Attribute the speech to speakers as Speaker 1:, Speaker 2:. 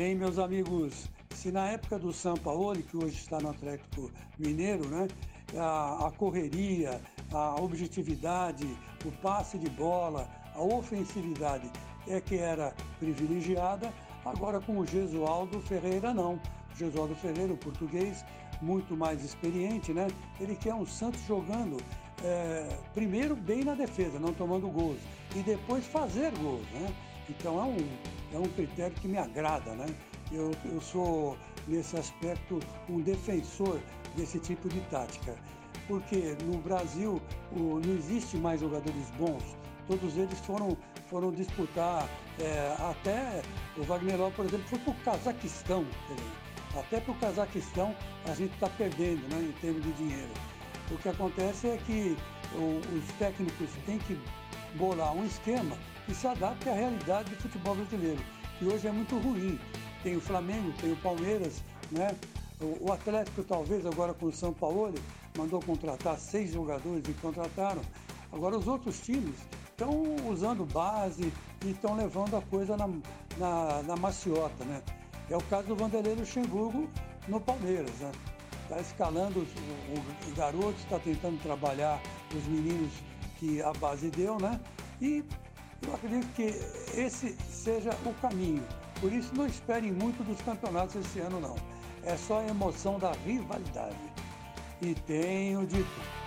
Speaker 1: Bem, meus amigos, se na época do São Paulo, que hoje está no Atlético Mineiro, né, a, a correria, a objetividade, o passe de bola, a ofensividade é que era privilegiada, agora com o Gesualdo Ferreira não. O Gesualdo Ferreira, o português, muito mais experiente, né? Ele quer um Santos jogando é, primeiro bem na defesa, não tomando gols, e depois fazer gols, né? Então é um, é um critério que me agrada, né? Eu, eu sou, nesse aspecto, um defensor desse tipo de tática. Porque no Brasil o, não existe mais jogadores bons, todos eles foram, foram disputar, é, até o Wagner Lopes, por exemplo, foi para o Cazaquistão. Até para o Cazaquistão a gente está perdendo né, em termos de dinheiro. O que acontece é que os técnicos têm que bolar um esquema que se adapte à realidade do futebol brasileiro, que hoje é muito ruim. Tem o Flamengo, tem o Palmeiras, né? O, Atlético talvez agora com o São Paulo mandou contratar seis jogadores e contrataram. Agora os outros times estão usando base e estão levando a coisa na, na, na, maciota, né? É o caso do Vanderlei Luxemburgo no Palmeiras, né? Está escalando o, o garoto, está tentando trabalhar os meninos que a base deu, né? E eu acredito que esse seja o caminho. Por isso, não esperem muito dos campeonatos esse ano, não. É só a emoção da rivalidade. E tenho dito.